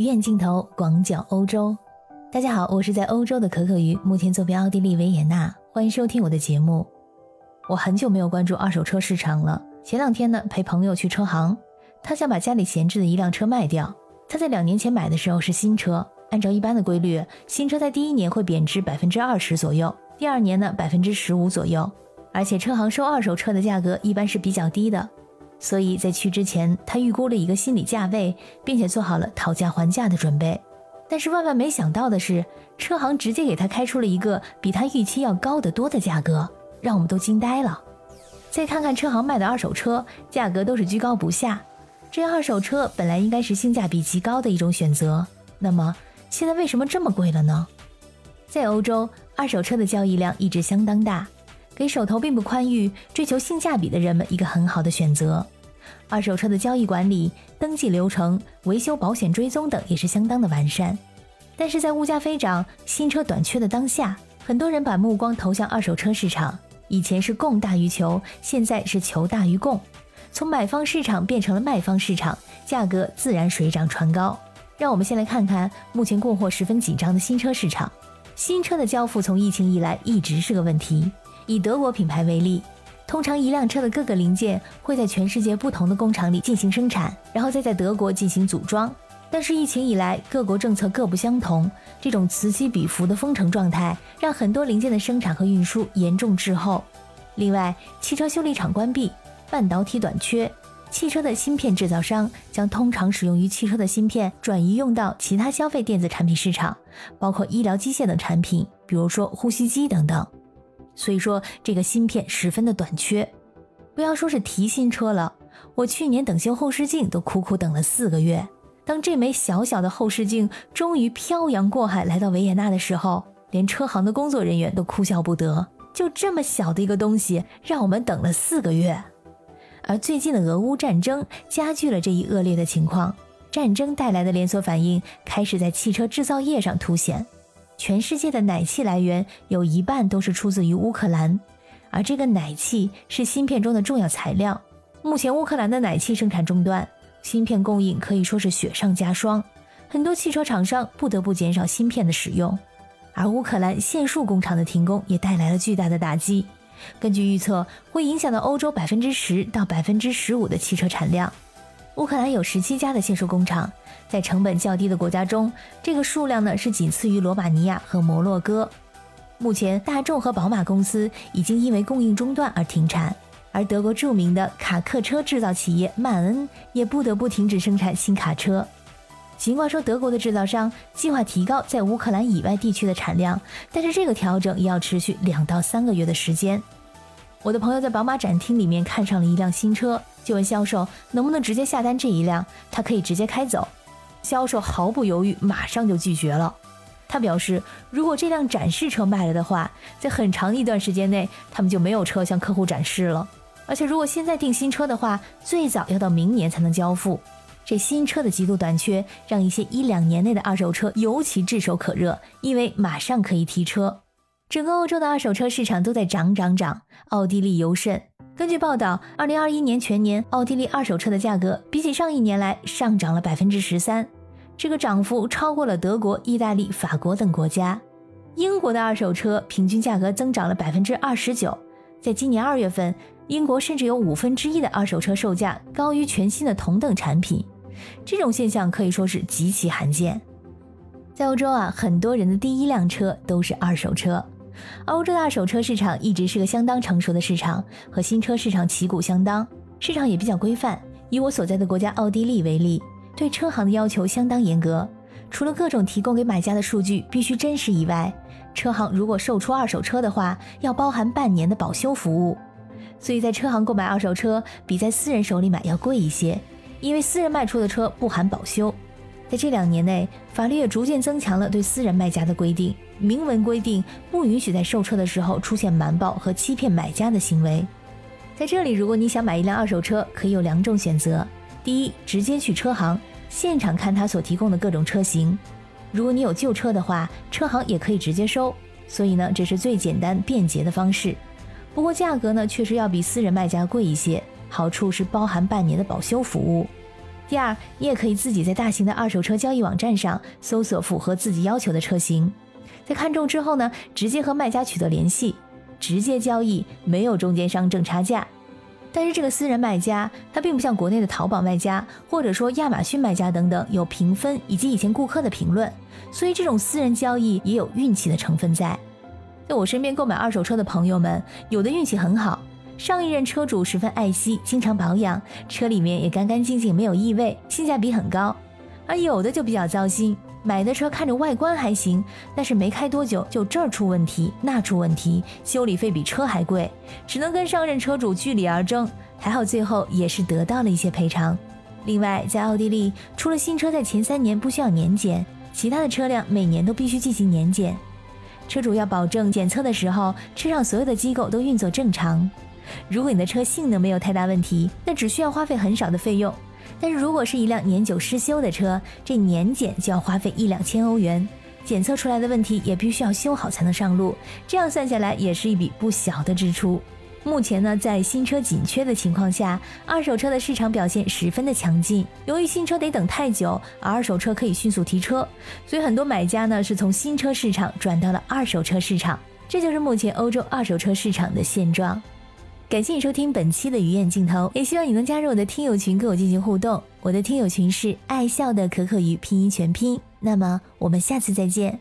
鱼眼镜头广角欧洲，大家好，我是在欧洲的可可鱼，目前坐标奥地利维也纳，欢迎收听我的节目。我很久没有关注二手车市场了，前两天呢陪朋友去车行，他想把家里闲置的一辆车卖掉。他在两年前买的时候是新车，按照一般的规律，新车在第一年会贬值百分之二十左右，第二年呢百分之十五左右，而且车行收二手车的价格一般是比较低的。所以在去之前，他预估了一个心理价位，并且做好了讨价还价的准备。但是万万没想到的是，车行直接给他开出了一个比他预期要高得多的价格，让我们都惊呆了。再看看车行卖的二手车，价格都是居高不下。这二手车本来应该是性价比极高的一种选择，那么现在为什么这么贵了呢？在欧洲，二手车的交易量一直相当大。给手头并不宽裕、追求性价比的人们一个很好的选择。二手车的交易管理、登记流程、维修保险追踪等也是相当的完善。但是在物价飞涨、新车短缺的当下，很多人把目光投向二手车市场。以前是供大于求，现在是求大于供，从买方市场变成了卖方市场，价格自然水涨船高。让我们先来看看目前供货十分紧张的新车市场。新车的交付从疫情以来一直是个问题。以德国品牌为例，通常一辆车的各个零件会在全世界不同的工厂里进行生产，然后再在德国进行组装。但是疫情以来，各国政策各不相同，这种此起彼伏的封城状态，让很多零件的生产和运输严重滞后。另外，汽车修理厂关闭，半导体短缺，汽车的芯片制造商将通常使用于汽车的芯片转移用到其他消费电子产品市场，包括医疗机械等产品，比如说呼吸机等等。所以说，这个芯片十分的短缺。不要说是提新车了，我去年等修后视镜都苦苦等了四个月。当这枚小小的后视镜终于漂洋过海来到维也纳的时候，连车行的工作人员都哭笑不得。就这么小的一个东西，让我们等了四个月。而最近的俄乌战争加剧了这一恶劣的情况，战争带来的连锁反应开始在汽车制造业上凸显。全世界的奶气来源有一半都是出自于乌克兰，而这个奶气是芯片中的重要材料。目前乌克兰的奶气生产中断，芯片供应可以说是雪上加霜，很多汽车厂商不得不减少芯片的使用。而乌克兰限数工厂的停工也带来了巨大的打击，根据预测会影响到欧洲百分之十到百分之十五的汽车产量。乌克兰有十七家的限数工厂。在成本较低的国家中，这个数量呢是仅次于罗马尼亚和摩洛哥。目前，大众和宝马公司已经因为供应中断而停产，而德国著名的卡客车制造企业曼恩也不得不停止生产新卡车。尽管说德国的制造商计划提高在乌克兰以外地区的产量，但是这个调整也要持续两到三个月的时间。我的朋友在宝马展厅里面看上了一辆新车，就问销售能不能直接下单这一辆，他可以直接开走。销售毫不犹豫，马上就拒绝了。他表示，如果这辆展示车卖了的话，在很长一段时间内，他们就没有车向客户展示了。而且，如果现在订新车的话，最早要到明年才能交付。这新车的极度短缺，让一些一两年内的二手车尤其炙手可热，因为马上可以提车。整个欧洲的二手车市场都在涨涨涨，奥地利尤甚。根据报道，二零二一年全年奥地利二手车的价格比起上一年来上涨了百分之十三，这个涨幅超过了德国、意大利、法国等国家。英国的二手车平均价格增长了百分之二十九，在今年二月份，英国甚至有五分之一的二手车售价高于全新的同等产品，这种现象可以说是极其罕见。在欧洲啊，很多人的第一辆车都是二手车。欧洲的二手车市场一直是个相当成熟的市场，和新车市场旗鼓相当，市场也比较规范。以我所在的国家奥地利为例，对车行的要求相当严格，除了各种提供给买家的数据必须真实以外，车行如果售出二手车的话，要包含半年的保修服务。所以在车行购买二手车比在私人手里买要贵一些，因为私人卖出的车不含保修。在这两年内，法律也逐渐增强了对私人卖家的规定。明文规定不允许在售车的时候出现瞒报和欺骗买家的行为。在这里，如果你想买一辆二手车，可以有两种选择：第一，直接去车行现场看他所提供的各种车型；如果你有旧车的话，车行也可以直接收。所以呢，这是最简单便捷的方式。不过价格呢，确实要比私人卖家贵一些。好处是包含半年的保修服务。第二，你也可以自己在大型的二手车交易网站上搜索符合自己要求的车型，在看中之后呢，直接和卖家取得联系，直接交易，没有中间商挣差价。但是这个私人卖家，他并不像国内的淘宝卖家或者说亚马逊卖家等等有评分以及以前顾客的评论，所以这种私人交易也有运气的成分在。在我身边购买二手车的朋友们，有的运气很好。上一任车主十分爱惜，经常保养，车里面也干干净净，没有异味，性价比很高。而有的就比较糟心，买的车看着外观还行，但是没开多久就这儿出问题，那出问题，修理费比车还贵，只能跟上任车主据理而争。还好最后也是得到了一些赔偿。另外，在奥地利，除了新车在前三年不需要年检，其他的车辆每年都必须进行年检。车主要保证检测的时候，车上所有的机构都运作正常。如果你的车性能没有太大问题，那只需要花费很少的费用。但是如果是一辆年久失修的车，这年检就要花费一两千欧元，检测出来的问题也必须要修好才能上路。这样算下来也是一笔不小的支出。目前呢，在新车紧缺的情况下，二手车的市场表现十分的强劲。由于新车得等太久，而二手车可以迅速提车，所以很多买家呢是从新车市场转到了二手车市场。这就是目前欧洲二手车市场的现状。感谢你收听本期的鱼眼镜头，也希望你能加入我的听友群，跟我进行互动。我的听友群是爱笑的可可鱼拼音全拼。那么我们下次再见。